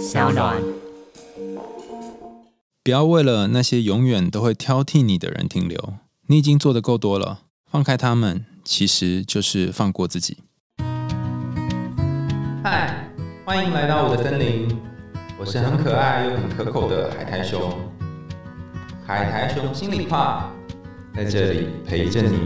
小暖。不要为了那些永远都会挑剔你的人停留，你已经做的够多了，放开他们，其实就是放过自己。嗨，欢迎来到我的森林，我是很可爱又很可口的海苔熊。海苔熊心里话，在这里陪着你。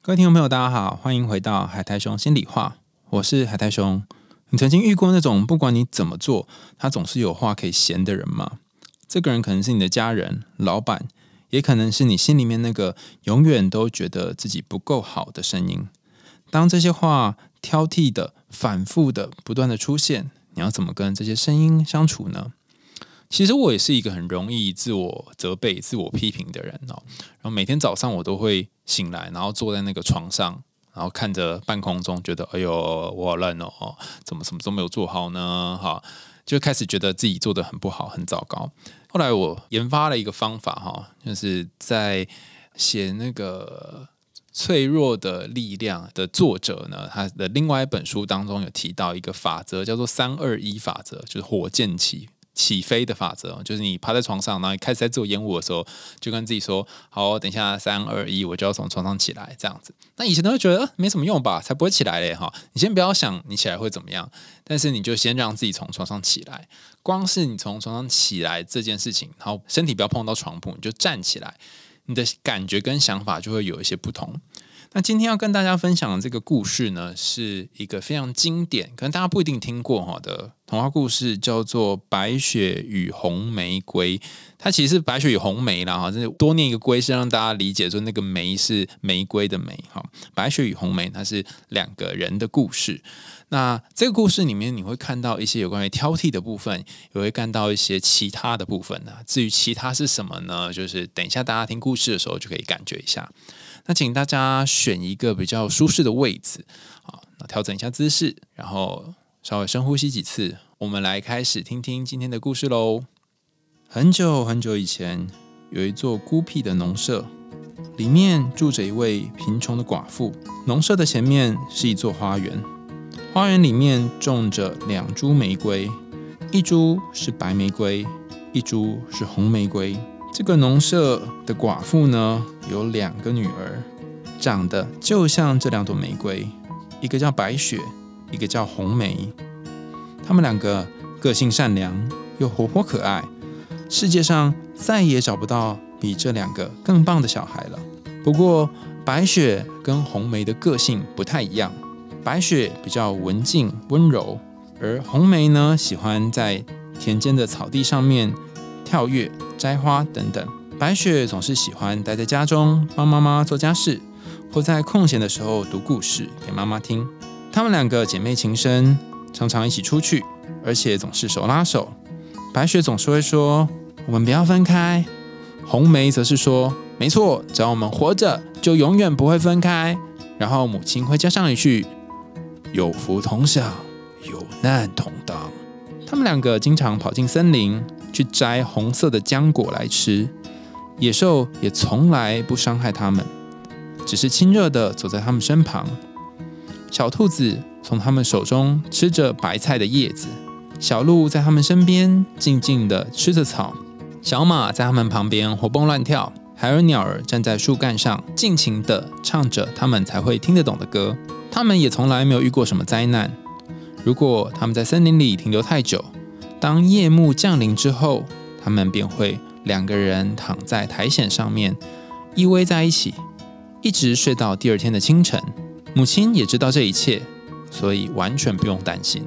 各位听众朋友，大家好，欢迎回到海苔熊心里话，我是海苔熊。你曾经遇过那种不管你怎么做，他总是有话可以闲的人吗？这个人可能是你的家人、老板，也可能是你心里面那个永远都觉得自己不够好的声音。当这些话挑剔的、反复的、不断的出现，你要怎么跟这些声音相处呢？其实我也是一个很容易自我责备、自我批评的人哦。然后每天早上我都会醒来，然后坐在那个床上。然后看着半空中，觉得哎呦，我好烂哦，怎么什么都没有做好呢？哈，就开始觉得自己做的很不好，很糟糕。后来我研发了一个方法，哈，就是在写那个脆弱的力量的作者呢，他的另外一本书当中有提到一个法则，叫做三二一法则，就是火箭起。起飞的法则就是你趴在床上，然后开始在做烟雾的时候，就跟自己说：“好，等一下三二一，我就要从床上起来。”这样子。那以前都会觉得没什么用吧，才不会起来嘞哈。你先不要想你起来会怎么样，但是你就先让自己从床上起来。光是你从床上起来这件事情，然后身体不要碰到床铺，你就站起来，你的感觉跟想法就会有一些不同。那今天要跟大家分享的这个故事呢，是一个非常经典，可能大家不一定听过哈的童话故事，叫做《白雪与红玫瑰》。它其实是白雪与红梅啦，哈，就是多念一个“龟”，是让大家理解说那个“梅”是玫瑰的“梅”哈。白雪与红梅，它是两个人的故事。那这个故事里面，你会看到一些有关于挑剔的部分，也会看到一些其他的部分呢。至于其他是什么呢？就是等一下大家听故事的时候就可以感觉一下。那请大家选一个比较舒适的位置，好，那调整一下姿势，然后稍微深呼吸几次，我们来开始听听今天的故事喽。很久很久以前，有一座孤僻的农舍，里面住着一位贫穷的寡妇。农舍的前面是一座花园，花园里面种着两株玫瑰，一株是白玫瑰，一株是红玫瑰。这个农舍的寡妇呢，有两个女儿，长得就像这两朵玫瑰，一个叫白雪，一个叫红梅。她们两个个性善良又活泼可爱，世界上再也找不到比这两个更棒的小孩了。不过，白雪跟红梅的个性不太一样，白雪比较文静温柔，而红梅呢，喜欢在田间的草地上面跳跃。摘花等等，白雪总是喜欢待在家中帮妈妈做家事，或在空闲的时候读故事给妈妈听。她们两个姐妹情深，常常一起出去，而且总是手拉手。白雪总是会说：“我们不要分开。”红梅则是说：“没错，只要我们活着，就永远不会分开。”然后母亲会加上一句：“有福同享，有难同当。”他们两个经常跑进森林。去摘红色的浆果来吃，野兽也从来不伤害它们，只是亲热的走在它们身旁。小兔子从它们手中吃着白菜的叶子，小鹿在它们身边静静的吃着草，小马在它们旁边活蹦乱跳，还有鸟儿站在树干上尽情的唱着它们才会听得懂的歌。它们也从来没有遇过什么灾难。如果它们在森林里停留太久，当夜幕降临之后，他们便会两个人躺在苔藓上面依偎在一起，一直睡到第二天的清晨。母亲也知道这一切，所以完全不用担心。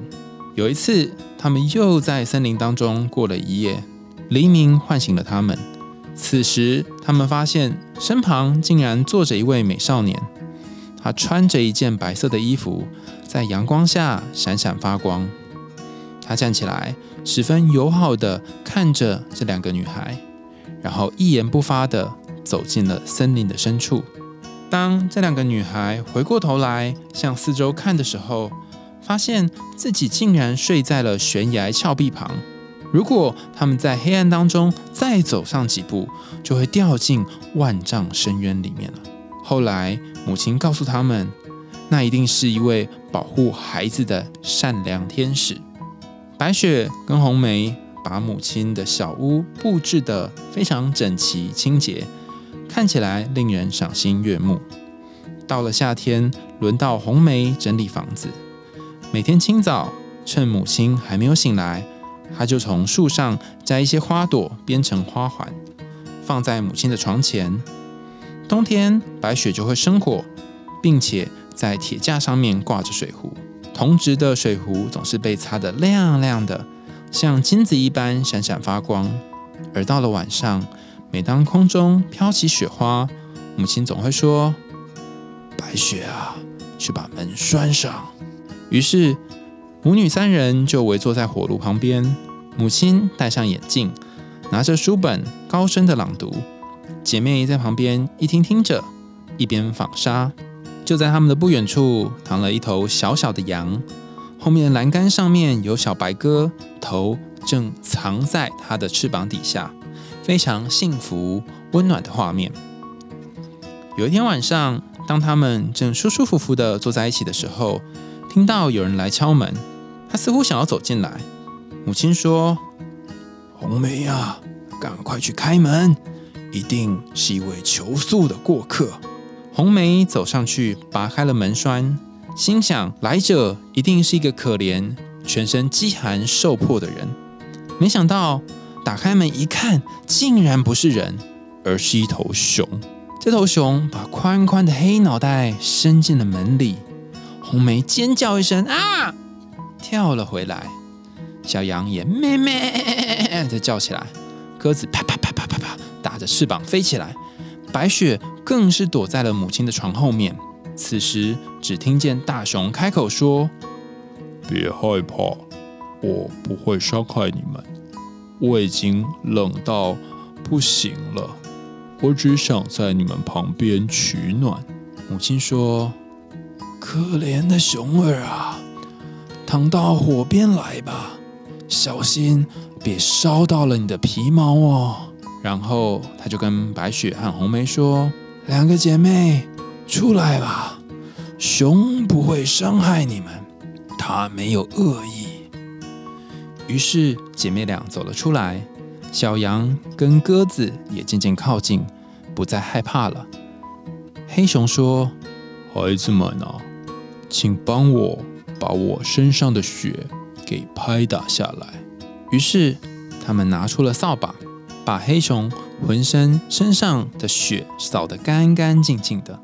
有一次，他们又在森林当中过了一夜，黎明唤醒了他们。此时，他们发现身旁竟然坐着一位美少年，他穿着一件白色的衣服，在阳光下闪闪发光。他站起来。十分友好的看着这两个女孩，然后一言不发的走进了森林的深处。当这两个女孩回过头来向四周看的时候，发现自己竟然睡在了悬崖峭壁旁。如果他们在黑暗当中再走上几步，就会掉进万丈深渊里面了。后来母亲告诉他们，那一定是一位保护孩子的善良天使。白雪跟红梅把母亲的小屋布置得非常整齐清洁，看起来令人赏心悦目。到了夏天，轮到红梅整理房子。每天清早，趁母亲还没有醒来，她就从树上摘一些花朵，编成花环，放在母亲的床前。冬天，白雪就会生火，并且在铁架上面挂着水壶，铜质的水壶总是被擦得亮亮的，像金子一般闪闪发光。而到了晚上，每当空中飘起雪花，母亲总会说：“白雪啊，去把门拴上。”于是，母女三人就围坐在火炉旁边。母亲戴上眼镜，拿着书本，高声的朗读。姐妹在旁边一听听着，一边纺纱。就在他们的不远处，躺了一头小小的羊，后面栏杆上面有小白鸽，头正藏在它的翅膀底下，非常幸福温暖的画面。有一天晚上，当他们正舒舒服服的坐在一起的时候，听到有人来敲门，他似乎想要走进来。母亲说：“红梅呀，赶快去开门，一定是一位求宿的过客。”红梅走上去，拔开了门栓，心想：来者一定是一个可怜、全身饥寒受迫的人。没想到打开门一看，竟然不是人，而是一头熊。这头熊把宽宽的黑脑袋伸进了门里。红梅尖叫一声啊，跳了回来。小羊也咩咩的叫起来，鸽子啪啪啪啪啪啪打着翅膀飞起来。白雪更是躲在了母亲的床后面。此时只听见大熊开口说：“别害怕，我不会伤害你们。我已经冷到不行了，我只想在你们旁边取暖。”母亲说。可怜的熊儿啊，躺到火边来吧，小心别烧到了你的皮毛哦。然后他就跟白雪和红梅说：“两个姐妹，出来吧，熊不会伤害你们，它没有恶意。”于是姐妹俩走了出来，小羊跟鸽子也渐渐靠近，不再害怕了。黑熊说：“孩子们啊。”请帮我把我身上的雪给拍打下来。于是他们拿出了扫把，把黑熊浑身身上的雪扫得干干净净的。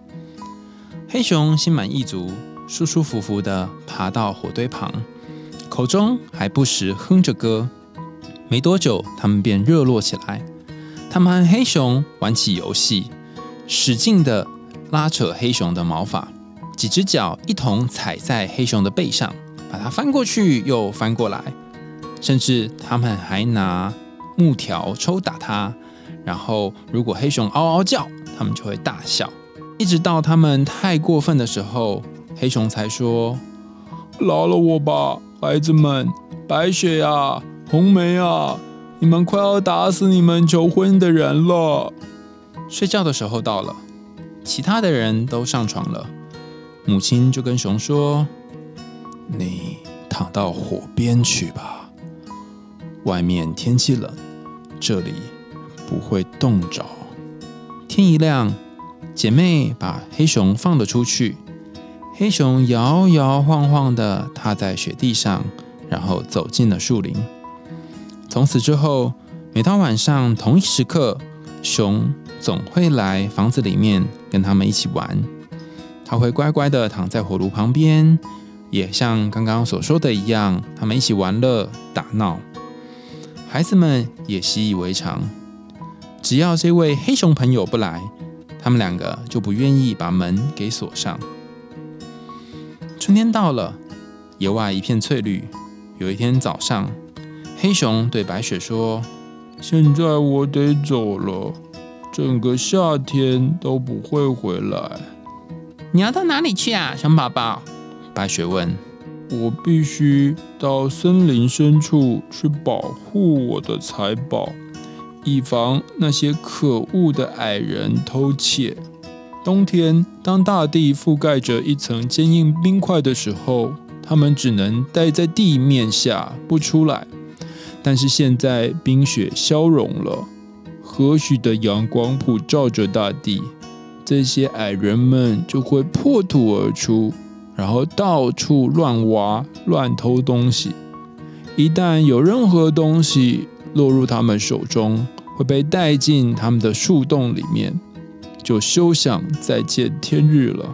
黑熊心满意足，舒舒服服地爬到火堆旁，口中还不时哼着歌。没多久，他们便热络起来。他们和黑熊玩起游戏，使劲地拉扯黑熊的毛发。几只脚一同踩在黑熊的背上，把它翻过去又翻过来，甚至他们还拿木条抽打它。然后，如果黑熊嗷嗷叫，他们就会大笑。一直到他们太过分的时候，黑熊才说：“饶了我吧，孩子们！白雪呀，红梅啊，你们快要打死你们求婚的人了。”睡觉的时候到了，其他的人都上床了。母亲就跟熊说：“你躺到火边去吧，外面天气冷，这里不会冻着。”天一亮，姐妹把黑熊放了出去。黑熊摇摇晃晃的踏在雪地上，然后走进了树林。从此之后，每到晚上同一时刻，熊总会来房子里面跟他们一起玩。他会乖乖的躺在火炉旁边，也像刚刚所说的一样，他们一起玩乐打闹。孩子们也习以为常。只要这位黑熊朋友不来，他们两个就不愿意把门给锁上。春天到了，野外一片翠绿。有一天早上，黑熊对白雪说：“现在我得走了，整个夏天都不会回来。”你要到哪里去啊，熊宝宝？白雪问。我必须到森林深处去保护我的财宝，以防那些可恶的矮人偷窃。冬天，当大地覆盖着一层坚硬冰块的时候，他们只能待在地面下不出来。但是现在冰雪消融了，和煦的阳光普照着大地，这些矮人们就会破土而出，然后到处乱挖、乱偷东西。一旦有任何东西落入他们手中，会被带进他们的树洞里面。就休想再见天日了。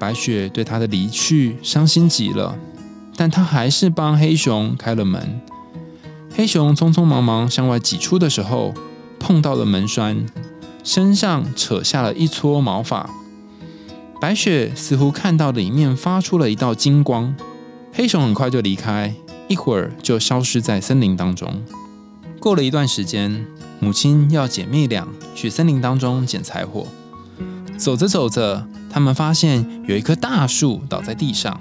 白雪对他的离去伤心极了，但他还是帮黑熊开了门。黑熊匆匆忙忙向外挤出的时候，碰到了门栓，身上扯下了一撮毛发。白雪似乎看到里面发出了一道金光。黑熊很快就离开，一会儿就消失在森林当中。过了一段时间。母亲要姐妹俩去森林当中捡柴火，走着走着，他们发现有一棵大树倒在地上，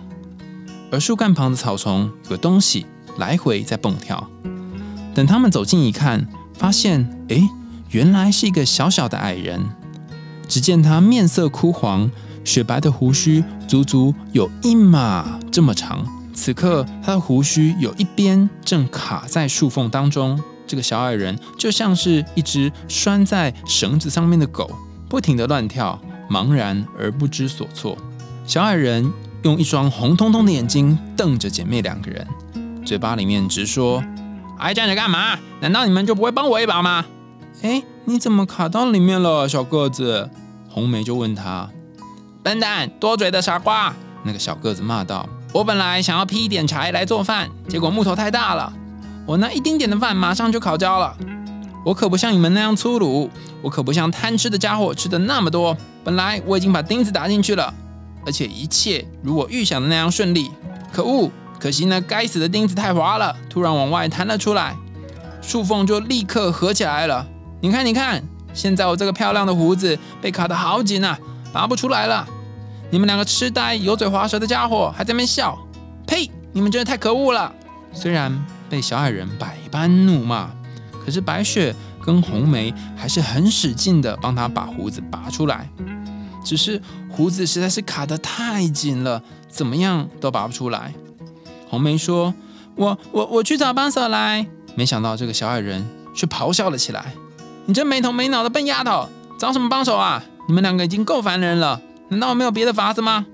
而树干旁的草丛有个东西来回在蹦跳。等他们走近一看，发现，哎，原来是一个小小的矮人。只见他面色枯黄，雪白的胡须足足有一码这么长。此刻，他的胡须有一边正卡在树缝当中。这个小矮人就像是一只拴在绳子上面的狗，不停地乱跳，茫然而不知所措。小矮人用一双红彤彤的眼睛瞪着姐妹两个人，嘴巴里面直说：“还站着干嘛？难道你们就不会帮我一把吗？”哎，你怎么卡到里面了，小个子？红梅就问他：“笨蛋，多嘴的傻瓜！”那个小个子骂道：“我本来想要劈一点柴来做饭，结果木头太大了。”我那一丁点的饭马上就烤焦了。我可不像你们那样粗鲁，我可不像贪吃的家伙吃的那么多。本来我已经把钉子打进去了，而且一切如我预想的那样顺利。可恶，可惜那该死的钉子太滑了，突然往外弹了出来，树缝就立刻合起来了。你看，你看，现在我这个漂亮的胡子被卡得好紧啊，拔不出来了。你们两个痴呆、油嘴滑舌的家伙还在那笑，呸！你们真的太可恶了。虽然。被小矮人百般怒骂，可是白雪跟红梅还是很使劲的帮他把胡子拔出来。只是胡子实在是卡得太紧了，怎么样都拔不出来。红梅说：“我我我去找帮手来。”没想到这个小矮人却咆哮了起来：“你这没头没脑的笨丫头，找什么帮手啊？你们两个已经够烦人了，难道我没有别的法子吗？”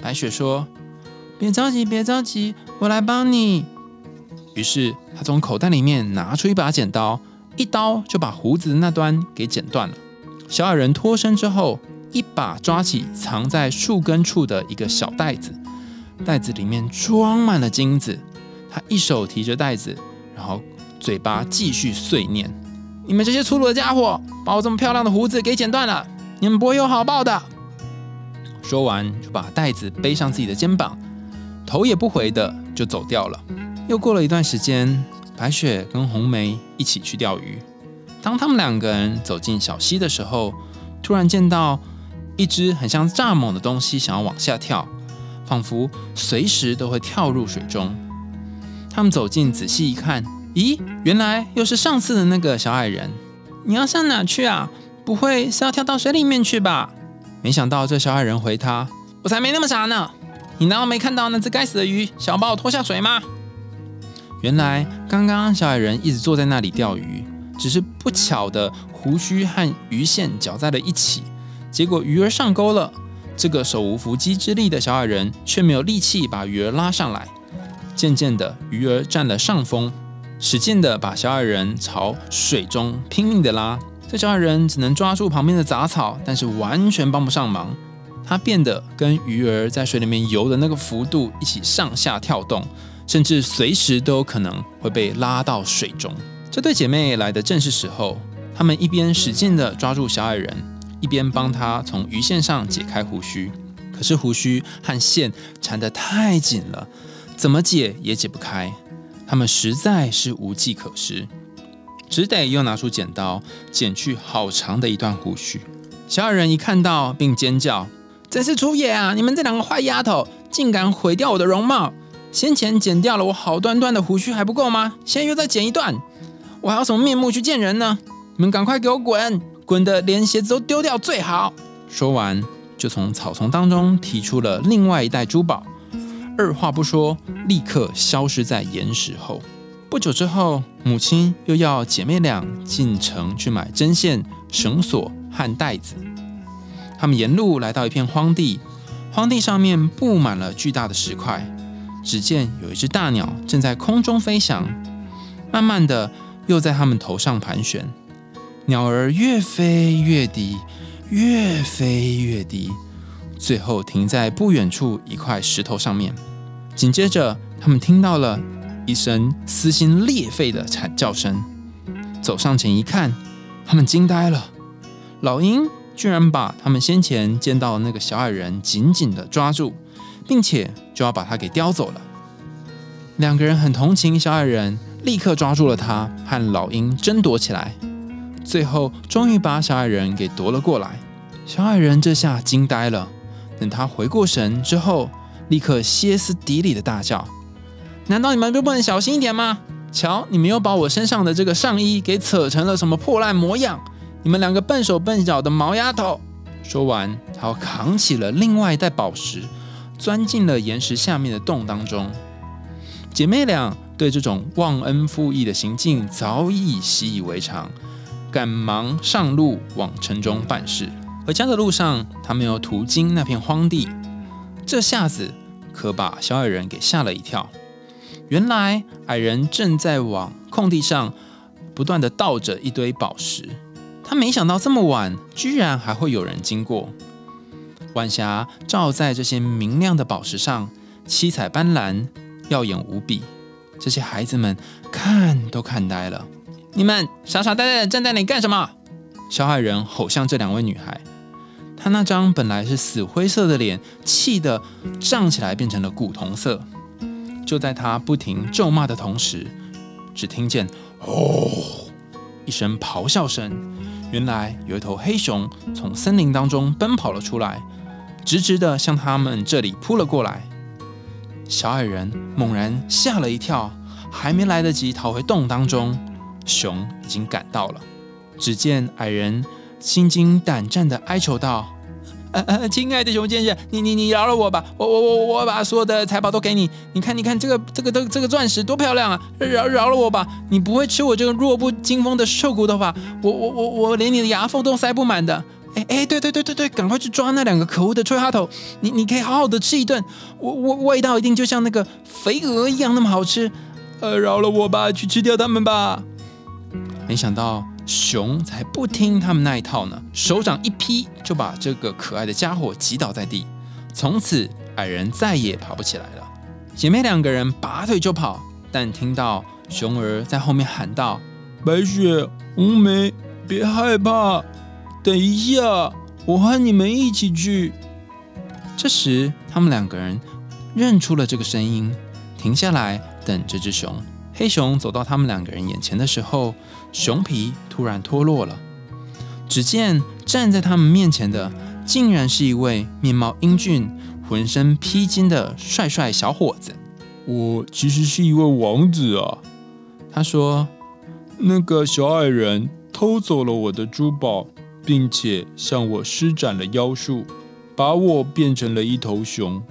白雪说：“别着急，别着急，我来帮你。”于是他从口袋里面拿出一把剪刀，一刀就把胡子的那端给剪断了。小矮人脱身之后，一把抓起藏在树根处的一个小袋子，袋子里面装满了金子。他一手提着袋子，然后嘴巴继续碎念：“你们这些粗鲁的家伙，把我这么漂亮的胡子给剪断了，你们不会有好报的。”说完就把袋子背上自己的肩膀，头也不回的就走掉了。又过了一段时间，白雪跟红梅一起去钓鱼。当他们两个人走进小溪的时候，突然见到一只很像蚱蜢的东西想要往下跳，仿佛随时都会跳入水中。他们走近仔细一看，咦，原来又是上次的那个小矮人。你要上哪去啊？不会是要跳到水里面去吧？没想到这小矮人回他：“我才没那么傻呢！你难道没看到那只该死的鱼想要把我拖下水吗？”原来刚刚小矮人一直坐在那里钓鱼，只是不巧的胡须和鱼线搅在了一起，结果鱼儿上钩了。这个手无缚鸡之力的小矮人却没有力气把鱼儿拉上来。渐渐的，鱼儿占了上风，使劲的把小矮人朝水中拼命的拉。这小矮人只能抓住旁边的杂草，但是完全帮不上忙。他变得跟鱼儿在水里面游的那个幅度一起上下跳动。甚至随时都有可能会被拉到水中。这对姐妹来的正是时候，她们一边使劲地抓住小矮人，一边帮他从鱼线上解开胡须。可是胡须和线缠得太紧了，怎么解也解不开。他们实在是无计可施，只得又拿出剪刀剪去好长的一段胡须。小矮人一看到，并尖叫：“真是粗野啊！你们这两个坏丫头，竟敢毁掉我的容貌！”先前剪掉了我好端端的胡须还不够吗？现在又再剪一段，我还要什么面目去见人呢？你们赶快给我滚，滚的连鞋子都丢掉最好！说完，就从草丛当中提出了另外一袋珠宝，二话不说，立刻消失在岩石后。不久之后，母亲又要姐妹俩进城去买针线、绳索和袋子。他们沿路来到一片荒地，荒地上面布满了巨大的石块。只见有一只大鸟正在空中飞翔，慢慢的又在他们头上盘旋。鸟儿越飞越低，越飞越低，最后停在不远处一块石头上面。紧接着，他们听到了。一声撕心裂肺的惨叫声，走上前一看，他们惊呆了。老鹰居然把他们先前见到的那个小矮人紧紧的抓住，并且就要把他给叼走了。两个人很同情小矮人，立刻抓住了他，和老鹰争夺起来。最后，终于把小矮人给夺了过来。小矮人这下惊呆了，等他回过神之后，立刻歇斯底里的大叫。难道你们就不能小心一点吗？瞧，你们又把我身上的这个上衣给扯成了什么破烂模样！你们两个笨手笨脚的毛丫头！说完，他扛起了另外一袋宝石，钻进了岩石下面的洞当中。姐妹俩对这种忘恩负义的行径早已习以为常，赶忙上路往城中办事。回家的路上，他们又途经那片荒地，这下子可把小矮人给吓了一跳。原来矮人正在往空地上不断的倒着一堆宝石，他没想到这么晚居然还会有人经过。晚霞照在这些明亮的宝石上，七彩斑斓，耀眼无比。这些孩子们看都看呆了。你们傻傻呆呆的站在那里干什么？小矮人吼向这两位女孩，他那张本来是死灰色的脸，气得涨起来，变成了古铜色。就在他不停咒骂的同时，只听见“哦”一声咆哮声。原来有一头黑熊从森林当中奔跑了出来，直直的向他们这里扑了过来。小矮人猛然吓了一跳，还没来得及逃回洞当中，熊已经赶到了。只见矮人心惊胆战的哀求道。呃呃，亲爱的熊先生，你你你饶了我吧！我我我我把所有的财宝都给你。你看你看这个这个这这个钻石多漂亮啊！饶饶了我吧！你不会吃我这个弱不禁风的瘦骨头吧？我我我我连你的牙缝都塞不满的。哎哎，对对对对对，赶快去抓那两个可恶的吹哈头！你你可以好好的吃一顿，我我味道一定就像那个肥鹅一样那么好吃。呃，饶了我吧，去吃掉他们吧！没想到。熊才不听他们那一套呢，手掌一劈，就把这个可爱的家伙击倒在地。从此，矮人再也爬不起来了。姐妹两个人拔腿就跑，但听到熊儿在后面喊道：“白雪、红梅，别害怕，等一下，我和你们一起去。”这时，他们两个人认出了这个声音，停下来等这只熊。黑熊走到他们两个人眼前的时候，熊皮突然脱落了。只见站在他们面前的，竟然是一位面貌英俊、浑身披金的帅帅小伙子。我其实是一位王子啊！他说：“那个小矮人偷走了我的珠宝，并且向我施展了妖术，把我变成了一头熊，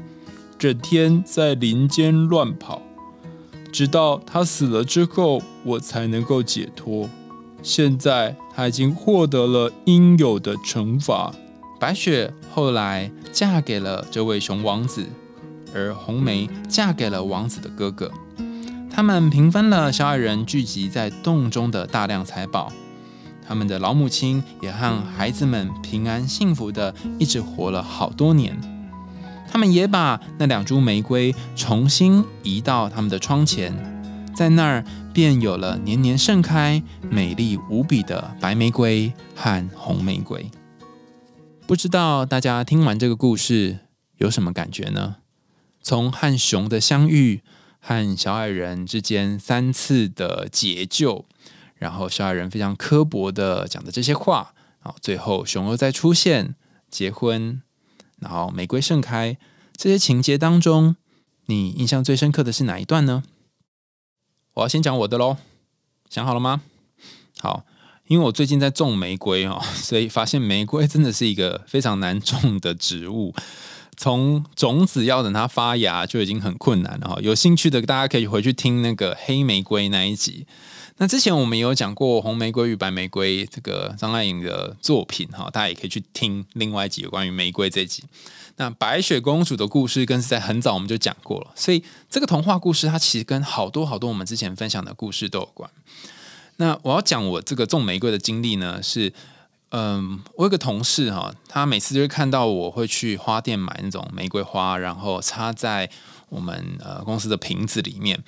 整天在林间乱跑。”直到他死了之后，我才能够解脱。现在他已经获得了应有的惩罚。白雪后来嫁给了这位熊王子，而红梅嫁给了王子的哥哥。他们平分了小矮人聚集在洞中的大量财宝。他们的老母亲也和孩子们平安幸福的一直活了好多年。他们也把那两株玫瑰重新移到他们的窗前，在那儿便有了年年盛开、美丽无比的白玫瑰和红玫瑰。不知道大家听完这个故事有什么感觉呢？从和熊的相遇，和小矮人之间三次的解救，然后小矮人非常刻薄的讲的这些话，然后最后熊又再出现，结婚。然后玫瑰盛开，这些情节当中，你印象最深刻的是哪一段呢？我要先讲我的喽，想好了吗？好，因为我最近在种玫瑰哦，所以发现玫瑰真的是一个非常难种的植物。从种子要等它发芽就已经很困难了哈。有兴趣的大家可以回去听那个黑玫瑰那一集。那之前我们有讲过红玫瑰与白玫瑰这个张爱玲的作品哈，大家也可以去听另外一集有关于玫瑰这集。那白雪公主的故事更是在很早我们就讲过了，所以这个童话故事它其实跟好多好多我们之前分享的故事都有关。那我要讲我这个种玫瑰的经历呢，是嗯，我有个同事哈，他每次就会看到我会去花店买那种玫瑰花，然后插在我们呃公司的瓶子里面，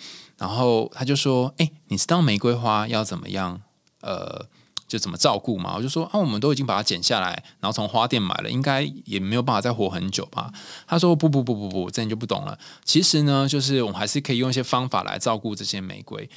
然后他就说：“哎，你知道玫瑰花要怎么样？呃，就怎么照顾吗？”我就说：“啊，我们都已经把它剪下来，然后从花店买了，应该也没有办法再活很久吧？”他说：“不不不不不，这你就不懂了。其实呢，就是我们还是可以用一些方法来照顾这些玫瑰。”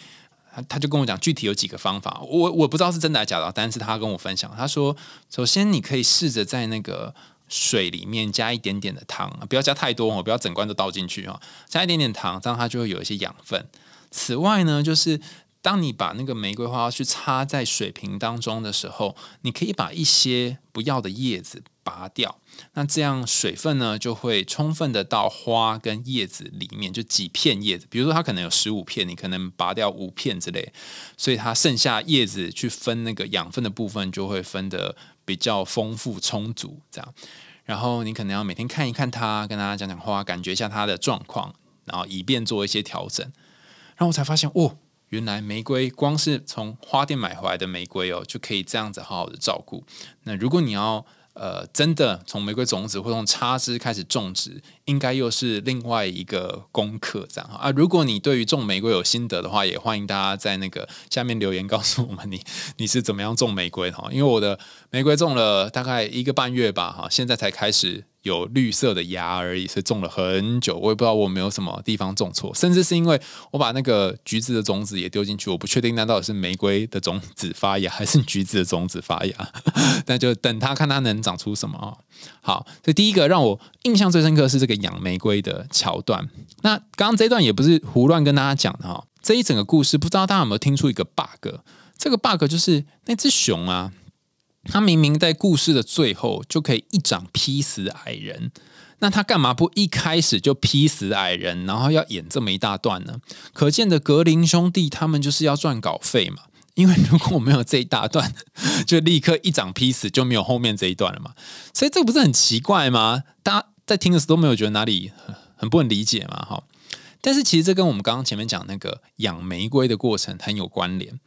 他他就跟我讲具体有几个方法，我我不知道是真的还是假的，但是他跟我分享，他说，首先你可以试着在那个水里面加一点点的糖，不要加太多哦，不要整罐都倒进去哦，加一点点糖，这样它就会有一些养分。此外呢，就是当你把那个玫瑰花去插在水瓶当中的时候，你可以把一些不要的叶子。拔掉，那这样水分呢就会充分的到花跟叶子里面，就几片叶子，比如说它可能有十五片，你可能拔掉五片之类，所以它剩下叶子去分那个养分的部分就会分的比较丰富充足。这样，然后你可能要每天看一看它，跟大家讲讲话，感觉一下它的状况，然后以便做一些调整。然后我才发现，哦，原来玫瑰光是从花店买回来的玫瑰哦，就可以这样子好好的照顾。那如果你要呃，真的从玫瑰种子或从插枝开始种植，应该又是另外一个功课，这样啊。如果你对于种玫瑰有心得的话，也欢迎大家在那个下面留言告诉我们你你是怎么样种玫瑰哈。因为我的玫瑰种了大概一个半月吧，哈，现在才开始。有绿色的芽而已，所以种了很久，我也不知道我没有什么地方种错，甚至是因为我把那个橘子的种子也丢进去，我不确定那到底是玫瑰的种子发芽还是橘子的种子发芽，那就等它看它能长出什么啊。好，所以第一个让我印象最深刻是这个养玫瑰的桥段。那刚刚这一段也不是胡乱跟大家讲的哈，这一整个故事不知道大家有没有听出一个 bug？这个 bug 就是那只熊啊。他明明在故事的最后就可以一掌劈死矮人，那他干嘛不一开始就劈死矮人，然后要演这么一大段呢？可见的格林兄弟他们就是要赚稿费嘛。因为如果没有这一大段，就立刻一掌劈死，就没有后面这一段了嘛。所以这不是很奇怪吗？大家在听的时候都没有觉得哪里很不能理解嘛？哈，但是其实这跟我们刚刚前面讲那个养玫瑰的过程很有关联。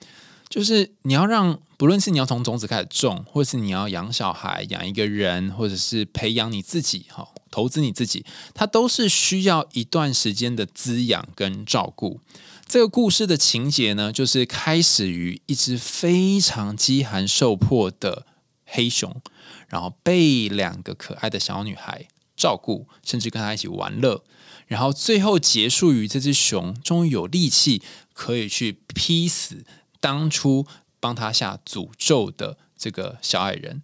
就是你要让，不论是你要从种子开始种，或是你要养小孩、养一个人，或者是培养你自己，哈，投资你自己，它都是需要一段时间的滋养跟照顾。这个故事的情节呢，就是开始于一只非常饥寒受迫的黑熊，然后被两个可爱的小女孩照顾，甚至跟他一起玩乐，然后最后结束于这只熊终于有力气可以去劈死。当初帮他下诅咒的这个小矮人，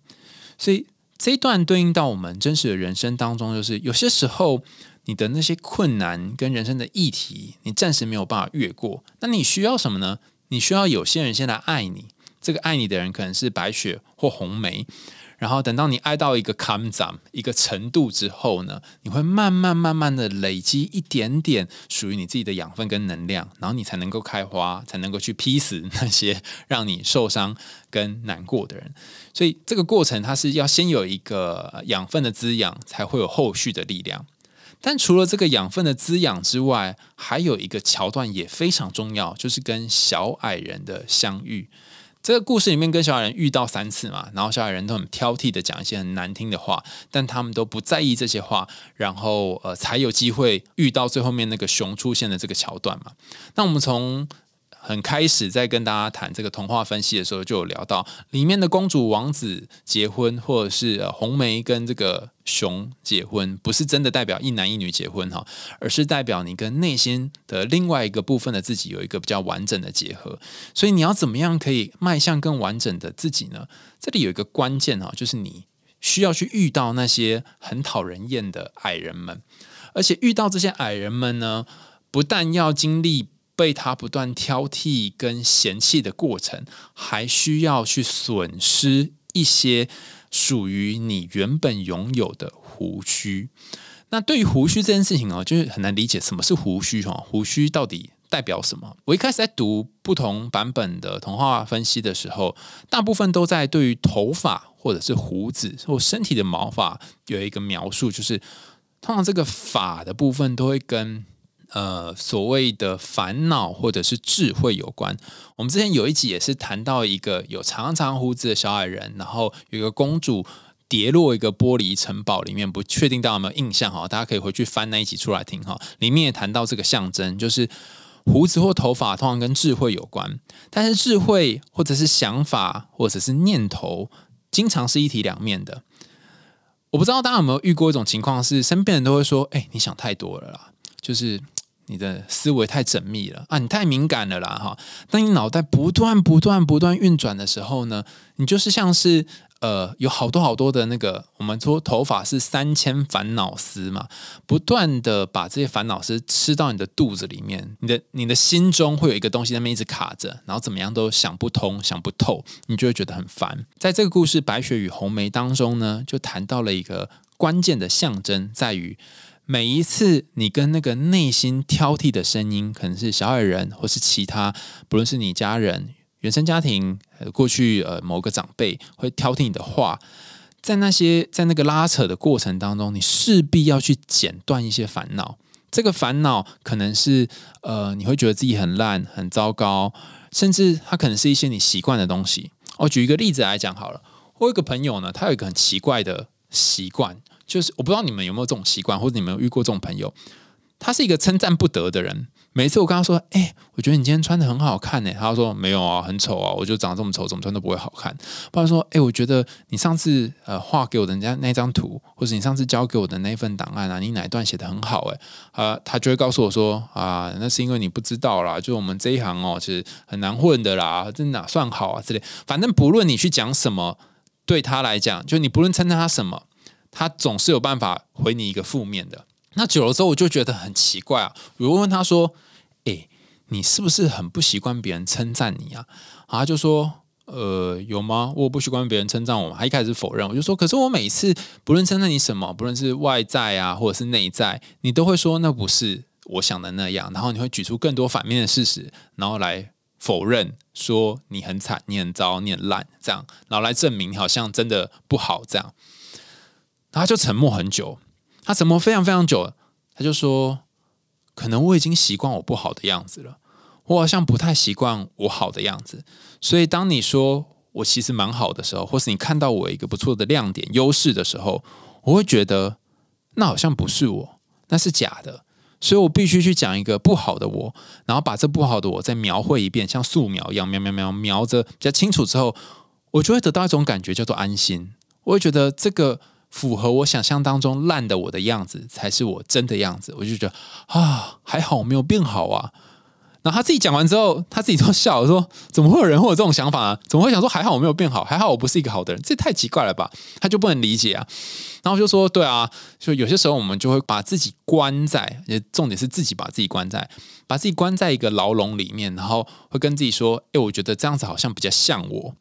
所以这一段对应到我们真实的人生当中，就是有些时候你的那些困难跟人生的议题，你暂时没有办法越过，那你需要什么呢？你需要有些人先来爱你，这个爱你的人可能是白雪或红梅。然后等到你爱到一个 come 一个程度之后呢，你会慢慢慢慢的累积一点点属于你自己的养分跟能量，然后你才能够开花，才能够去劈死那些让你受伤跟难过的人。所以这个过程它是要先有一个养分的滋养，才会有后续的力量。但除了这个养分的滋养之外，还有一个桥段也非常重要，就是跟小矮人的相遇。这个故事里面跟小矮人遇到三次嘛，然后小矮人都很挑剔的讲一些很难听的话，但他们都不在意这些话，然后呃才有机会遇到最后面那个熊出现的这个桥段嘛。那我们从很开始在跟大家谈这个童话分析的时候，就有聊到里面的公主王子结婚，或者是红梅跟这个熊结婚，不是真的代表一男一女结婚哈，而是代表你跟内心的另外一个部分的自己有一个比较完整的结合。所以你要怎么样可以迈向更完整的自己呢？这里有一个关键哈，就是你需要去遇到那些很讨人厌的矮人们，而且遇到这些矮人们呢，不但要经历。被他不断挑剔跟嫌弃的过程，还需要去损失一些属于你原本拥有的胡须。那对于胡须这件事情哦，就是很难理解什么是胡须哈？胡须到底代表什么？我一开始在读不同版本的童话分析的时候，大部分都在对于头发或者是胡子或身体的毛发有一个描述，就是通常这个发的部分都会跟呃所谓的烦恼或者是智慧有关。我们之前有一集也是谈到一个有长长胡子的小矮人，然后有一个公主。跌落一个玻璃城堡里面，不确定大家有没有印象哈？大家可以回去翻那一集出来听哈。里面也谈到这个象征，就是胡子或头发通常跟智慧有关，但是智慧或者是想法或者是念头，经常是一体两面的。我不知道大家有没有遇过一种情况，是身边人都会说：“哎，你想太多了啦，就是你的思维太缜密了啊，你太敏感了啦哈。”当你脑袋不断不断不断运转的时候呢，你就是像是。呃，有好多好多的那个，我们说头发是三千烦恼丝嘛，不断的把这些烦恼丝吃到你的肚子里面，你的你的心中会有一个东西在那边一直卡着，然后怎么样都想不通、想不透，你就会觉得很烦。在这个故事《白雪与红梅》当中呢，就谈到了一个关键的象征，在于每一次你跟那个内心挑剔的声音，可能是小矮人，或是其他，不论是你家人。原生家庭，过去呃某个长辈会挑剔你的话，在那些在那个拉扯的过程当中，你势必要去剪断一些烦恼。这个烦恼可能是呃你会觉得自己很烂、很糟糕，甚至它可能是一些你习惯的东西。我举一个例子来讲好了，我有个朋友呢，他有一个很奇怪的习惯，就是我不知道你们有没有这种习惯，或者你们有遇过这种朋友，他是一个称赞不得的人。每次我跟他说：“哎，我觉得你今天穿的很好看呢。”他说：“没有啊，很丑啊，我就长得这么丑，怎么穿都不会好看。”或者说：“哎，我觉得你上次呃画给我的人家那张图，或者你上次交给我的那份档案啊，你哪一段写的很好？哎，啊，他就会告诉我说：啊，那是因为你不知道啦，就我们这一行哦，其实很难混的啦，这哪算好啊之类。反正不论你去讲什么，对他来讲，就你不论称赞他什么，他总是有办法回你一个负面的。那久了之后，我就觉得很奇怪啊。我问他说。哎，你是不是很不习惯别人称赞你啊？他就说，呃，有吗？我不习惯别人称赞我。他一开始否认，我就说，可是我每次不论称赞你什么，不论是外在啊，或者是内在，你都会说那不是我想的那样。然后你会举出更多反面的事实，然后来否认，说你很惨，你很糟，你很烂，这样，然后来证明好像真的不好这样。他就沉默很久，他沉默非常非常久，他就说。可能我已经习惯我不好的样子了，我好像不太习惯我好的样子。所以当你说我其实蛮好的时候，或是你看到我一个不错的亮点、优势的时候，我会觉得那好像不是我，那是假的。所以我必须去讲一个不好的我，然后把这不好的我再描绘一遍，像素描一样描描描描着比较清楚之后，我就会得到一种感觉，叫做安心。我会觉得这个。符合我想象当中烂的我的样子，才是我真的样子。我就觉得啊，还好我没有变好啊。然后他自己讲完之后，他自己都笑，说：“怎么会有人会有这种想法啊？怎么会想说还好我没有变好？还好我不是一个好的人？这太奇怪了吧？”他就不能理解啊。然后就说：“对啊，就有些时候我们就会把自己关在，也重点是自己把自己关在，把自己关在一个牢笼里面，然后会跟自己说：‘哎，我觉得这样子好像比较像我。’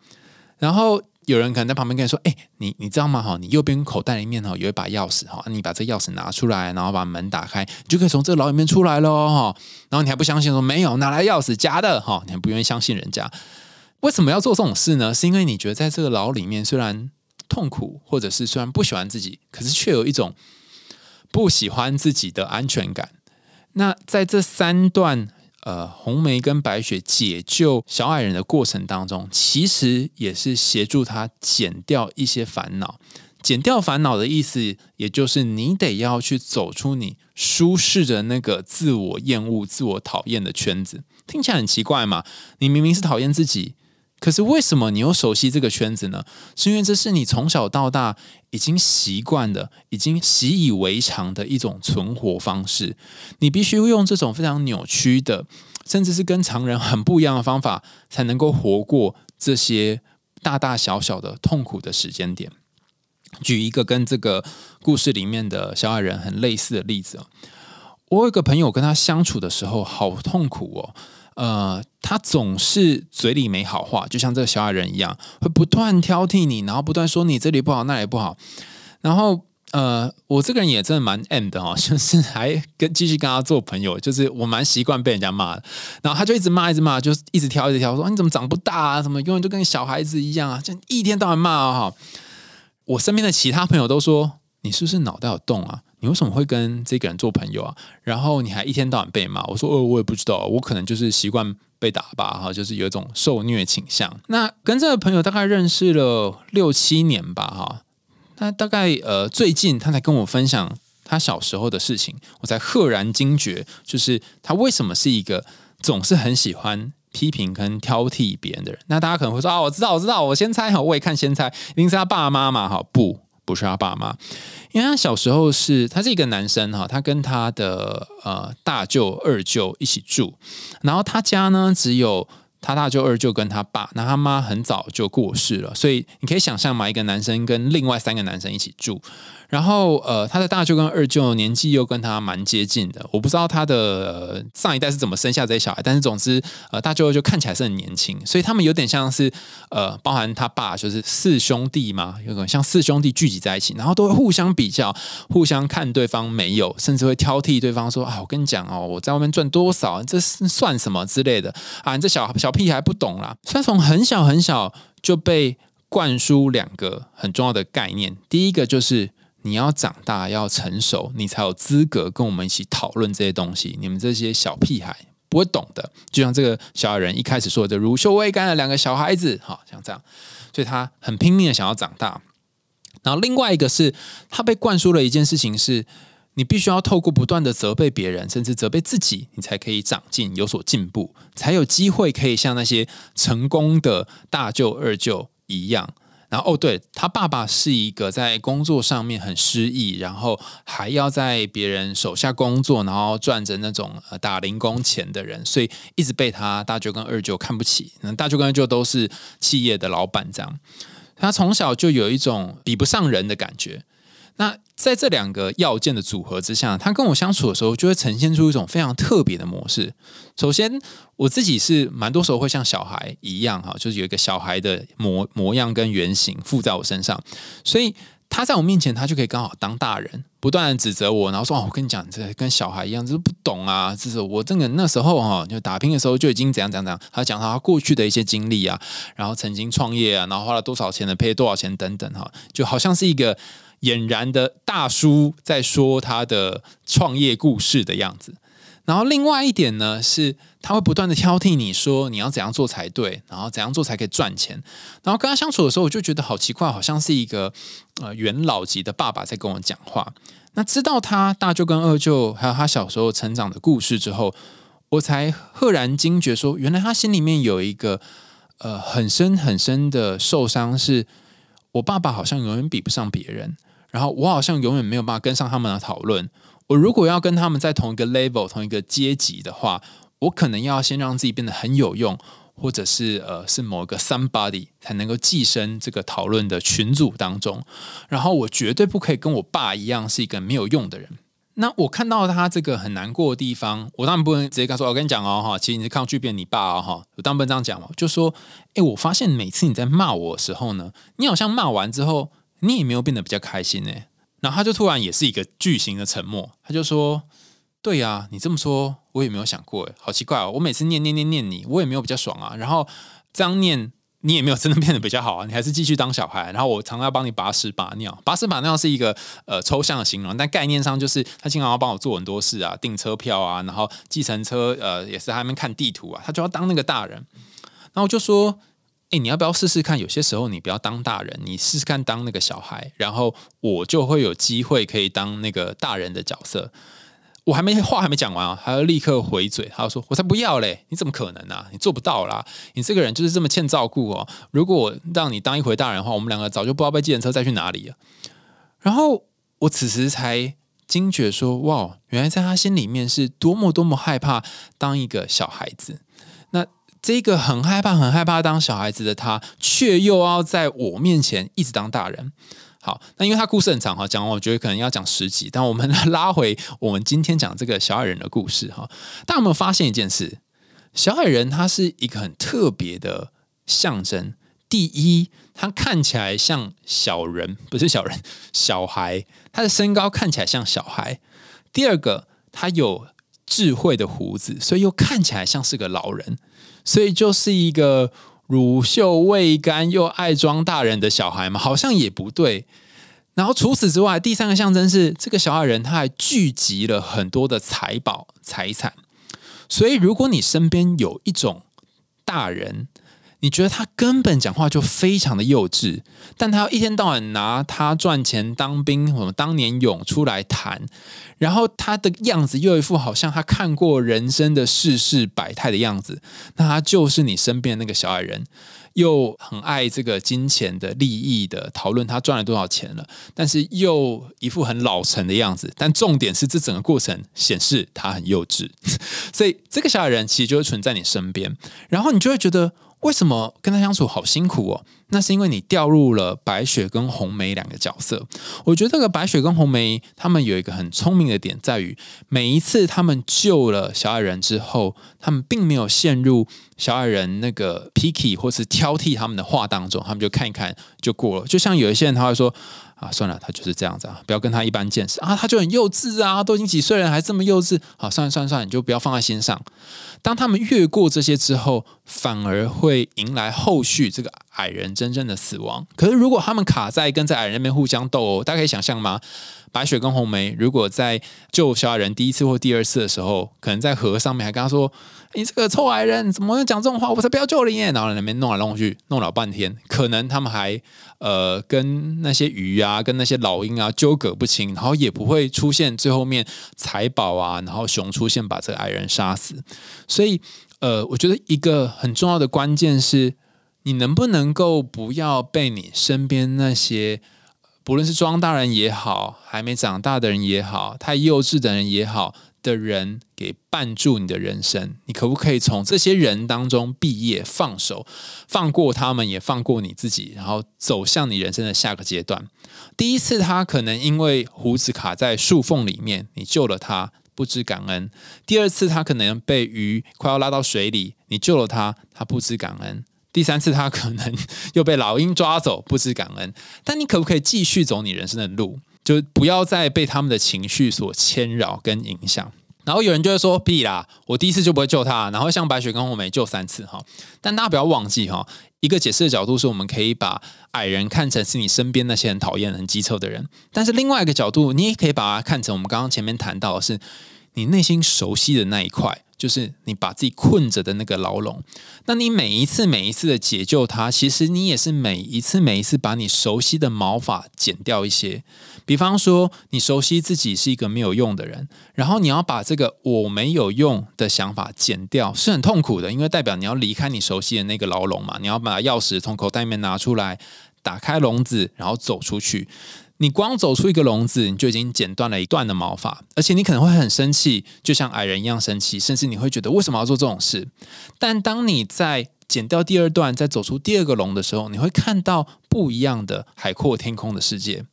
然后。”有人可能在旁边跟你说：“哎，你你知道吗？哈，你右边口袋里面哈有一把钥匙哈，你把这钥匙拿出来，然后把门打开，你就可以从这个牢里面出来喽哈。然后你还不相信，说没有，拿来钥匙假的哈，你还不愿意相信人家。为什么要做这种事呢？是因为你觉得在这个牢里面虽然痛苦，或者是虽然不喜欢自己，可是却有一种不喜欢自己的安全感。那在这三段。”呃，红梅跟白雪解救小矮人的过程当中，其实也是协助他减掉一些烦恼。减掉烦恼的意思，也就是你得要去走出你舒适的那个自我厌恶、自我讨厌的圈子。听起来很奇怪嘛？你明明是讨厌自己。可是为什么你又熟悉这个圈子呢？是因为这是你从小到大已经习惯的、已经习以为常的一种存活方式。你必须用这种非常扭曲的，甚至是跟常人很不一样的方法，才能够活过这些大大小小的痛苦的时间点。举一个跟这个故事里面的小矮人很类似的例子我有一个朋友跟他相处的时候好痛苦哦。呃，他总是嘴里没好话，就像这个小矮人一样，会不断挑剔你，然后不断说你这里不好，那里不好。然后，呃，我这个人也真的蛮 M 的哈，就是还跟继续跟他做朋友，就是我蛮习惯被人家骂的。然后他就一直骂，一直骂，就一直挑，一直挑，说你怎么长不大啊？什么永远就跟小孩子一样啊？就一天到晚骂啊！哈，我身边的其他朋友都说，你是不是脑袋有洞啊？你为什么会跟这个人做朋友啊？然后你还一天到晚被骂。我说，呃，我也不知道，我可能就是习惯被打吧，哈，就是有一种受虐倾向。那跟这个朋友大概认识了六七年吧，哈。那大概呃，最近他才跟我分享他小时候的事情，我才赫然惊觉，就是他为什么是一个总是很喜欢批评跟挑剔别人的人。那大家可能会说啊，我知道，我知道，我先猜哈，我也看先猜，一定是他爸爸妈嘛，哈，不。不是他爸妈，因为他小时候是他是一个男生哈，他跟他的呃大舅二舅一起住，然后他家呢只有他大舅二舅跟他爸，那他妈很早就过世了，所以你可以想象嘛，一个男生跟另外三个男生一起住。然后，呃，他的大舅跟二舅年纪又跟他蛮接近的。我不知道他的上一代是怎么生下这些小孩，但是总之，呃，大舅就看起来是很年轻，所以他们有点像是，呃，包含他爸就是四兄弟嘛，有点像四兄弟聚集在一起，然后都会互相比较，互相看对方没有，甚至会挑剔对方说啊，我跟你讲哦，我在外面赚多少，这算什么之类的啊，你这小小屁孩不懂啦。所以从很小很小就被灌输两个很重要的概念，第一个就是。你要长大，要成熟，你才有资格跟我们一起讨论这些东西。你们这些小屁孩不会懂的，就像这个小矮人一开始说的“乳臭未干”的两个小孩子，哈，像这样，所以他很拼命的想要长大。然后另外一个是他被灌输了一件事情，是你必须要透过不断的责备别人，甚至责备自己，你才可以长进、有所进步，才有机会可以像那些成功的大舅、二舅一样。然后哦，对他爸爸是一个在工作上面很失意，然后还要在别人手下工作，然后赚着那种呃打零工钱的人，所以一直被他大舅跟二舅看不起。那大舅跟二舅都是企业的老板，这样他从小就有一种比不上人的感觉。那在这两个要件的组合之下，他跟我相处的时候，就会呈现出一种非常特别的模式。首先，我自己是蛮多时候会像小孩一样，哈，就是有一个小孩的模模样跟原型附在我身上，所以他在我面前，他就可以刚好当大人，不断的指责我，然后说：“哦，我跟你讲，这跟小孩一样，这是不懂啊，这是我这个那时候哈，就打拼的时候就已经怎样怎样怎样。”他讲他过去的一些经历啊，然后曾经创业啊，然后花了多少钱的，赔多少钱等等，哈，就好像是一个。俨然的大叔在说他的创业故事的样子，然后另外一点呢是，他会不断的挑剔你说你要怎样做才对，然后怎样做才可以赚钱。然后跟他相处的时候，我就觉得好奇怪，好像是一个呃元老级的爸爸在跟我讲话。那知道他大舅跟二舅还有他小时候成长的故事之后，我才赫然惊觉说，原来他心里面有一个呃很深很深的受伤，是我爸爸好像永远比不上别人。然后我好像永远没有办法跟上他们的讨论。我如果要跟他们在同一个 level、同一个阶级的话，我可能要先让自己变得很有用，或者是呃是某一个 somebody 才能够寄生这个讨论的群组当中。然后我绝对不可以跟我爸一样是一个没有用的人。那我看到他这个很难过的地方，我当然不能直接跟他说：“我跟你讲哦，哈，其实你是抗拒变你爸哦，哈。”我当然不能这样讲嘛，就说：“哎，我发现每次你在骂我的时候呢，你好像骂完之后。”你也没有变得比较开心呢，然后他就突然也是一个巨型的沉默，他就说：“对呀，你这么说，我也没有想过，好奇怪哦。我每次念念念念你，我也没有比较爽啊。然后这样念，你也没有真的变得比较好啊，你还是继续当小孩。然后我常常要帮你拔屎拔尿，拔屎拔尿是一个呃抽象的形容，但概念上就是他经常要帮我做很多事啊，订车票啊，然后计程车呃也是他们看地图啊，他就要当那个大人。然后我就说。哎，你要不要试试看？有些时候你不要当大人，你试试看当那个小孩，然后我就会有机会可以当那个大人的角色。我还没话还没讲完啊，还要立刻回嘴，他说：“我才不要嘞！你怎么可能啊？你做不到啦！你这个人就是这么欠照顾哦。如果我让你当一回大人的话，我们两个早就不知道被计程车载去哪里了。”然后我此时才惊觉说：“哇，原来在他心里面是多么多么害怕当一个小孩子。”这个很害怕、很害怕当小孩子的他，却又要在我面前一直当大人，好，那因为他故事很长哈，讲完我觉得可能要讲十集，但我们拉回我们今天讲这个小矮人的故事哈。大家有没有发现一件事？小矮人他是一个很特别的象征。第一，他看起来像小人，不是小人，小孩。他的身高看起来像小孩。第二个，他有智慧的胡子，所以又看起来像是个老人，所以就是一个。乳臭未干又爱装大人的小孩嘛，好像也不对。然后除此之外，第三个象征是这个小矮人，他还聚集了很多的财宝财产。所以，如果你身边有一种大人，你觉得他根本讲话就非常的幼稚，但他一天到晚拿他赚钱当兵什么当年勇出来谈。然后他的样子又一副好像他看过人生的世事百态的样子，那他就是你身边那个小矮人，又很爱这个金钱的利益的讨论，他赚了多少钱了，但是又一副很老成的样子。但重点是这整个过程显示他很幼稚，所以这个小矮人其实就会存在你身边，然后你就会觉得。为什么跟他相处好辛苦哦？那是因为你掉入了白雪跟红梅两个角色。我觉得这个白雪跟红梅他们有一个很聪明的点，在于每一次他们救了小矮人之后，他们并没有陷入小矮人那个 picky 或是挑剔他们的话当中，他们就看一看就过了。就像有一些人他会说。啊，算了，他就是这样子啊，不要跟他一般见识啊，他就很幼稚啊，都已经几岁了还这么幼稚。好，算了算了算了，你就不要放在心上。当他们越过这些之后，反而会迎来后续这个矮人真正的死亡。可是如果他们卡在跟在矮人那边互相斗殴，大家可以想象吗？白雪跟红梅如果在救小矮人第一次或第二次的时候，可能在河上面还跟他说。你这个臭矮人，怎么讲这种话？我才不要救你！然后那边弄来弄去，弄了半天，可能他们还呃跟那些鱼啊，跟那些老鹰啊纠葛不清，然后也不会出现最后面财宝啊，然后熊出现把这个矮人杀死。所以呃，我觉得一个很重要的关键是，你能不能够不要被你身边那些不论是装大人也好，还没长大的人也好，太幼稚的人也好。的人给绊住你的人生，你可不可以从这些人当中毕业，放手，放过他们，也放过你自己，然后走向你人生的下个阶段？第一次他可能因为胡子卡在树缝里面，你救了他，不知感恩；第二次他可能被鱼快要拉到水里，你救了他，他不知感恩；第三次他可能又被老鹰抓走，不知感恩。但你可不可以继续走你人生的路？就不要再被他们的情绪所牵扰跟影响。然后有人就会说：“屁啦，我第一次就不会救他。”然后像白雪跟红梅救三次哈。但大家不要忘记哈，一个解释的角度是我们可以把矮人看成是你身边那些很讨厌、很机车的人。但是另外一个角度，你也可以把它看成我们刚刚前面谈到的是你内心熟悉的那一块。就是你把自己困着的那个牢笼，那你每一次每一次的解救它，其实你也是每一次每一次把你熟悉的毛发剪掉一些。比方说，你熟悉自己是一个没有用的人，然后你要把这个我没有用的想法剪掉，是很痛苦的，因为代表你要离开你熟悉的那个牢笼嘛。你要把钥匙从口袋里面拿出来，打开笼子，然后走出去。你光走出一个笼子，你就已经剪断了一段的毛发，而且你可能会很生气，就像矮人一样生气，甚至你会觉得为什么要做这种事？但当你在剪掉第二段，再走出第二个笼的时候，你会看到不一样的海阔天空的世界。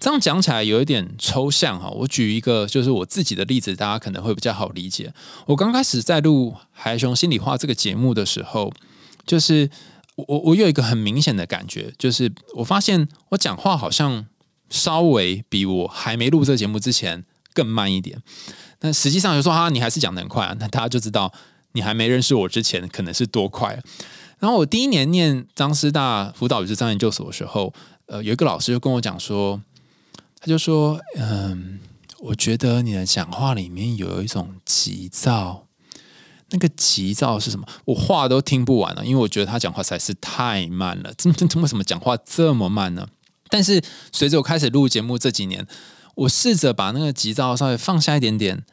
这样讲起来有一点抽象哈，我举一个就是我自己的例子，大家可能会比较好理解。我刚开始在录《海熊心里话》这个节目的时候，就是我我有一个很明显的感觉，就是我发现我讲话好像。稍微比我还没录这个节目之前更慢一点，但实际上就说哈，你还是讲的很快啊，那大家就知道你还没认识我之前可能是多快。然后我第一年念张师大辅导与智障研究所的时候，呃，有一个老师就跟我讲说，他就说，嗯，我觉得你的讲话里面有一种急躁，那个急躁是什么？我话都听不完了，因为我觉得他讲话实在是太慢了，怎么为什么讲话这么慢呢？但是随着我开始录节目这几年，我试着把那个急躁稍微放下一点点，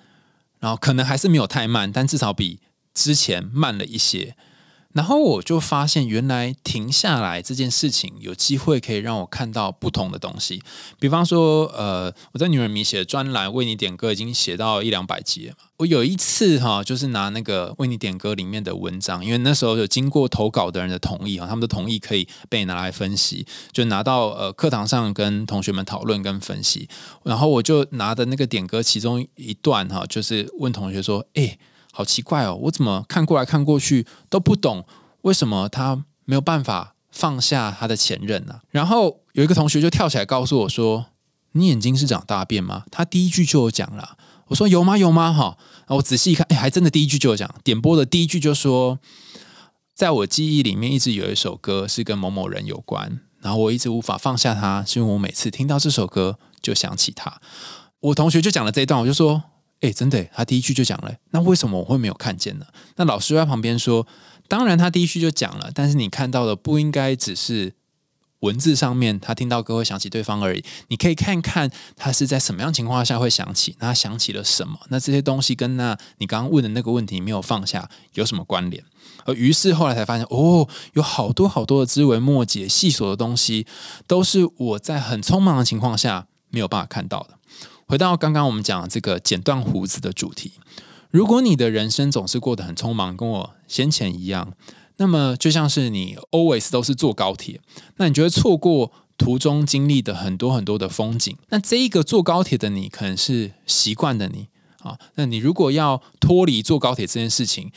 然后可能还是没有太慢，但至少比之前慢了一些。然后我就发现，原来停下来这件事情有机会可以让我看到不同的东西。比方说，呃，我在女人迷写的专栏为你点歌已经写到一两百集了嘛。我有一次哈，就是拿那个为你点歌里面的文章，因为那时候有经过投稿的人的同意啊，他们的同意可以被拿来分析，就拿到呃课堂上跟同学们讨论跟分析。然后我就拿的那个点歌其中一段哈，就是问同学说：“哎。”好奇怪哦，我怎么看过来看过去都不懂，为什么他没有办法放下他的前任呢？然后有一个同学就跳起来告诉我说：“你眼睛是长大便吗？”他第一句就有讲了。我说：“有吗？有吗？”哈，我仔细一看，哎，还真的第一句就有讲。点播的第一句就说：“在我记忆里面，一直有一首歌是跟某某人有关，然后我一直无法放下他，是因为我每次听到这首歌就想起他。”我同学就讲了这一段，我就说。哎，真的，他第一句就讲了，那为什么我会没有看见呢？那老师在旁边说，当然他第一句就讲了，但是你看到的不应该只是文字上面，他听到歌会想起对方而已。你可以看看他是在什么样情况下会想起，那他想起了什么？那这些东西跟那你刚刚问的那个问题没有放下有什么关联？而于是后来才发现，哦，有好多好多的枝微末节、细琐的东西，都是我在很匆忙的情况下没有办法看到的。回到刚刚我们讲这个剪断胡子的主题，如果你的人生总是过得很匆忙，跟我先前一样，那么就像是你 always 都是坐高铁，那你就会错过途中经历的很多很多的风景。那这一个坐高铁的你，可能是习惯的你啊。那你如果要脱离坐高铁这件事情，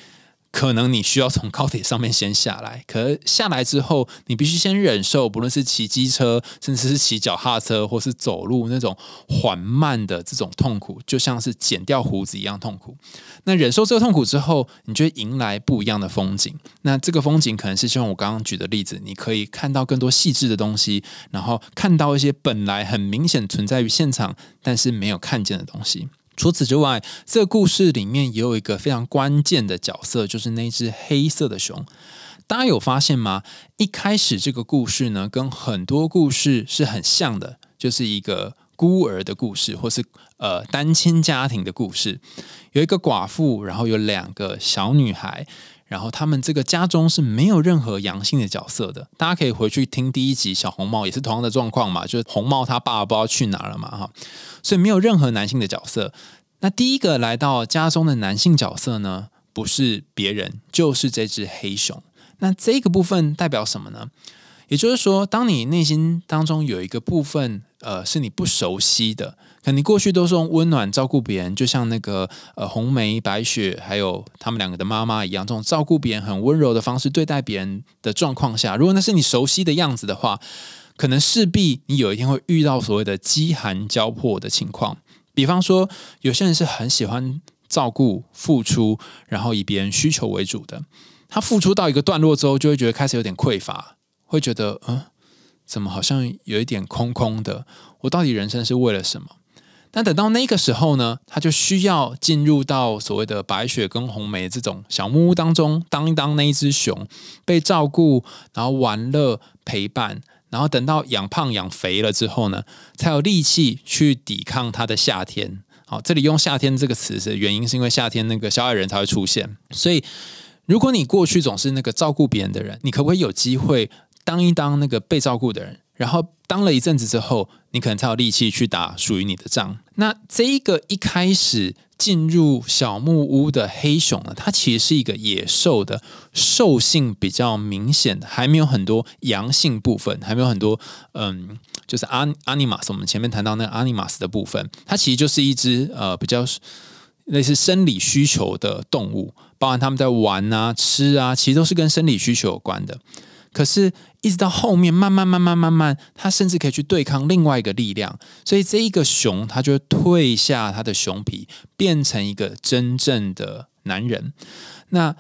可能你需要从高铁上面先下来，可下来之后，你必须先忍受，不论是骑机车，甚至是骑脚踏车，或是走路那种缓慢的这种痛苦，就像是剪掉胡子一样痛苦。那忍受这个痛苦之后，你就会迎来不一样的风景。那这个风景可能是像我刚刚举的例子，你可以看到更多细致的东西，然后看到一些本来很明显存在于现场，但是没有看见的东西。除此之外，这个故事里面也有一个非常关键的角色，就是那只黑色的熊。大家有发现吗？一开始这个故事呢，跟很多故事是很像的，就是一个孤儿的故事，或是呃单亲家庭的故事。有一个寡妇，然后有两个小女孩。然后他们这个家中是没有任何阳性的角色的，大家可以回去听第一集小红帽也是同样的状况嘛，就是红帽他爸爸不知道去哪了嘛哈，所以没有任何男性的角色。那第一个来到家中的男性角色呢，不是别人，就是这只黑熊。那这个部分代表什么呢？也就是说，当你内心当中有一个部分，呃，是你不熟悉的。可能你过去都是用温暖照顾别人，就像那个呃红梅、白雪，还有他们两个的妈妈一样，这种照顾别人很温柔的方式对待别人的状况下，如果那是你熟悉的样子的话，可能势必你有一天会遇到所谓的饥寒交迫的情况。比方说，有些人是很喜欢照顾、付出，然后以别人需求为主的，他付出到一个段落之后，就会觉得开始有点匮乏，会觉得嗯，怎么好像有一点空空的？我到底人生是为了什么？那等到那个时候呢，他就需要进入到所谓的白雪跟红梅这种小木屋当中，当一当那一只熊，被照顾，然后玩乐陪伴，然后等到养胖养肥了之后呢，才有力气去抵抗他的夏天。好，这里用“夏天”这个词是原因，是因为夏天那个小矮人才会出现。所以，如果你过去总是那个照顾别人的人，你可不可以有机会当一当那个被照顾的人？然后当了一阵子之后，你可能才有力气去打属于你的仗。那这一个一开始进入小木屋的黑熊呢，它其实是一个野兽的兽性比较明显的，还没有很多阳性部分，还没有很多嗯，就是阿阿尼玛斯。我们前面谈到那个阿尼玛斯的部分，它其实就是一只呃比较类似生理需求的动物，包含他们在玩啊、吃啊，其实都是跟生理需求有关的。可是，一直到后面，慢慢、慢慢、慢慢，他甚至可以去对抗另外一个力量，所以这一个熊，他就退下他的熊皮，变成一个真正的男人。那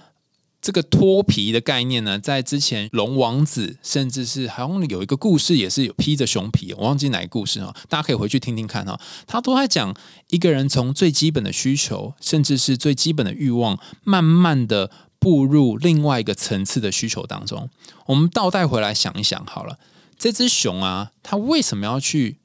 这个脱皮的概念呢，在之前龙王子，甚至是好像有一个故事，也是有披着熊皮，我忘记哪个故事啊，大家可以回去听听看哈。他都在讲一个人从最基本的需求，甚至是最基本的欲望，慢慢的。步入另外一个层次的需求当中，我们倒带回来想一想好了，这只熊啊，它为什么要去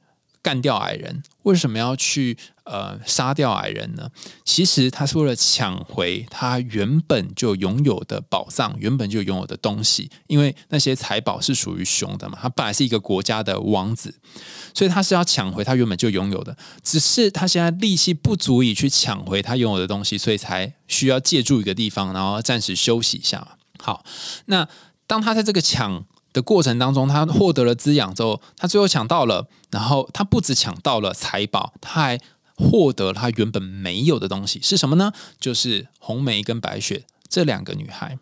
干掉矮人？为什么要去呃杀掉矮人呢？其实他是为了抢回他原本就拥有的宝藏，原本就拥有的东西。因为那些财宝是属于熊的嘛，他本来是一个国家的王子，所以他是要抢回他原本就拥有的。只是他现在力气不足以去抢回他拥有的东西，所以才需要借助一个地方，然后暂时休息一下。好，那当他在这个抢。的过程当中，他获得了滋养之后，他最后抢到了，然后他不止抢到了财宝，他还获得了他原本没有的东西，是什么呢？就是红梅跟白雪这两个女孩。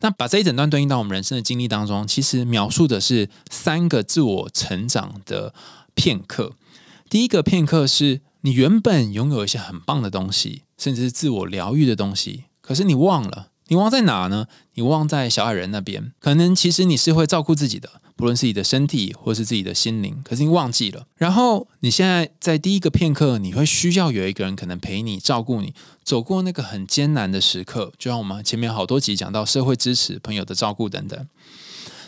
那把这一整段对应到我们人生的经历当中，其实描述的是三个自我成长的片刻。第一个片刻是你原本拥有一些很棒的东西，甚至是自我疗愈的东西，可是你忘了。你忘在哪呢？你忘在小矮人那边。可能其实你是会照顾自己的，不论是你的身体或是自己的心灵，可是你忘记了。然后你现在在第一个片刻，你会需要有一个人可能陪你照顾你，走过那个很艰难的时刻。就像我们前面好多集讲到社会支持、朋友的照顾等等。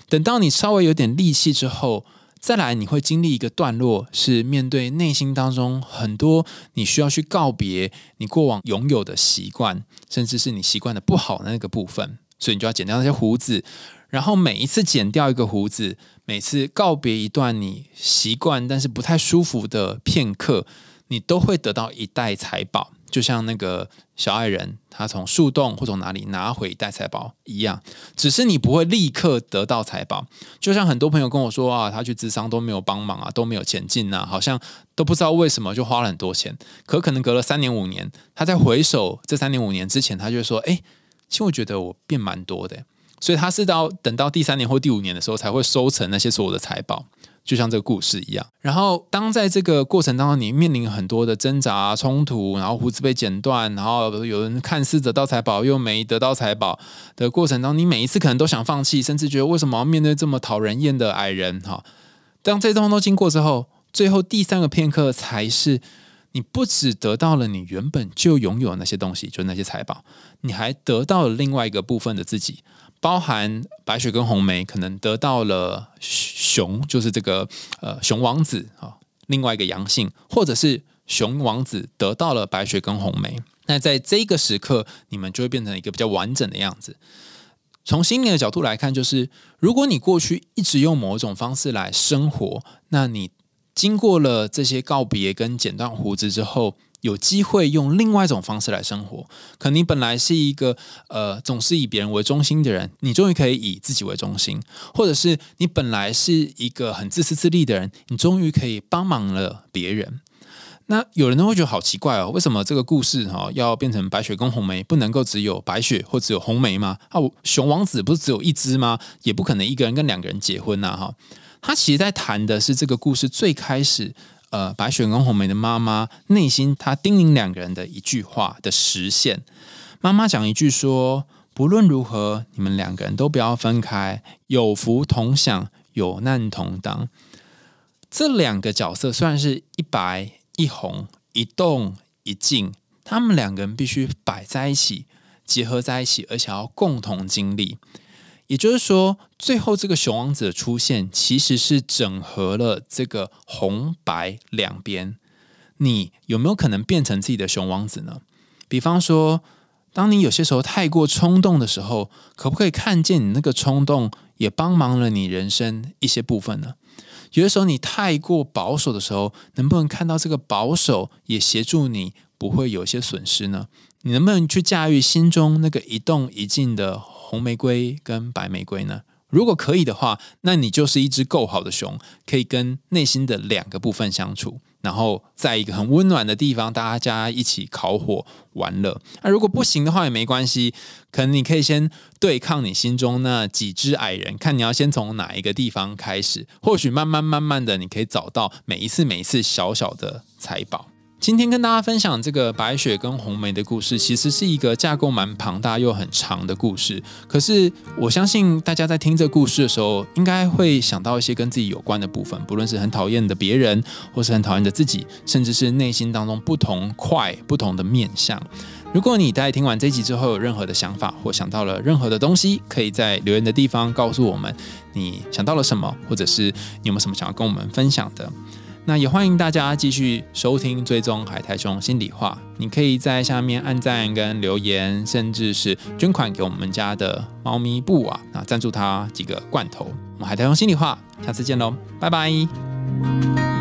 等到你稍微有点力气之后。再来，你会经历一个段落，是面对内心当中很多你需要去告别你过往拥有的习惯，甚至是你习惯的不好的那个部分，所以你就要剪掉那些胡子。然后每一次剪掉一个胡子，每次告别一段你习惯但是不太舒服的片刻，你都会得到一袋财宝。就像那个小矮人，他从树洞或从哪里拿回一袋财宝一样，只是你不会立刻得到财宝。就像很多朋友跟我说啊，他去智商都没有帮忙啊，都没有前进啊，好像都不知道为什么就花了很多钱。可可能隔了三年五年，他在回首这三年五年之前，他就说：“哎，其实我觉得我变蛮多的。”所以他是到等到第三年或第五年的时候，才会收成那些所有的财宝。就像这个故事一样，然后当在这个过程当中，你面临很多的挣扎、冲突，然后胡子被剪断，然后有人看似得到财宝又没得到财宝的过程当中，你每一次可能都想放弃，甚至觉得为什么要面对这么讨人厌的矮人？哈，当这通都经过之后，最后第三个片刻才是你不只得到了你原本就拥有那些东西，就是那些财宝，你还得到了另外一个部分的自己。包含白雪跟红梅可能得到了熊，就是这个呃熊王子啊，另外一个阳性，或者是熊王子得到了白雪跟红梅。那在这个时刻，你们就会变成一个比较完整的样子。从心灵的角度来看，就是如果你过去一直用某种方式来生活，那你经过了这些告别跟剪断胡子之后。有机会用另外一种方式来生活，可能你本来是一个呃总是以别人为中心的人，你终于可以以自己为中心；或者是你本来是一个很自私自利的人，你终于可以帮忙了别人。那有人都会觉得好奇怪哦，为什么这个故事哈要变成白雪跟红梅，不能够只有白雪或只有红梅吗？啊，熊王子不是只有一只吗？也不可能一个人跟两个人结婚呐哈。他其实在谈的是这个故事最开始。呃，白雪跟红梅的妈妈内心，她叮咛两个人的一句话的实现。妈妈讲一句说：“不论如何，你们两个人都不要分开，有福同享，有难同当。”这两个角色虽然是一白一红，一动一静，他们两个人必须摆在一起，结合在一起，而且要共同经历。也就是说，最后这个熊王子的出现，其实是整合了这个红白两边。你有没有可能变成自己的熊王子呢？比方说，当你有些时候太过冲动的时候，可不可以看见你那个冲动也帮忙了你人生一些部分呢？有的时候你太过保守的时候，能不能看到这个保守也协助你不会有一些损失呢？你能不能去驾驭心中那个一动一静的？红玫瑰跟白玫瑰呢？如果可以的话，那你就是一只够好的熊，可以跟内心的两个部分相处，然后在一个很温暖的地方，大家一起烤火玩乐。那如果不行的话也没关系，可能你可以先对抗你心中那几只矮人，看你要先从哪一个地方开始。或许慢慢慢慢的，你可以找到每一次每一次小小的财宝。今天跟大家分享这个白雪跟红梅的故事，其实是一个架构蛮庞大又很长的故事。可是我相信大家在听这故事的时候，应该会想到一些跟自己有关的部分，不论是很讨厌的别人，或是很讨厌的自己，甚至是内心当中不同块不同的面相。如果你在听完这集之后有任何的想法，或想到了任何的东西，可以在留言的地方告诉我们你想到了什么，或者是你有没有什么想要跟我们分享的。那也欢迎大家继续收听、追踪海苔熊心里话。你可以在下面按赞跟留言，甚至是捐款给我们家的猫咪布啊，那赞助它几个罐头。我们海苔熊心里话，下次见喽，拜拜。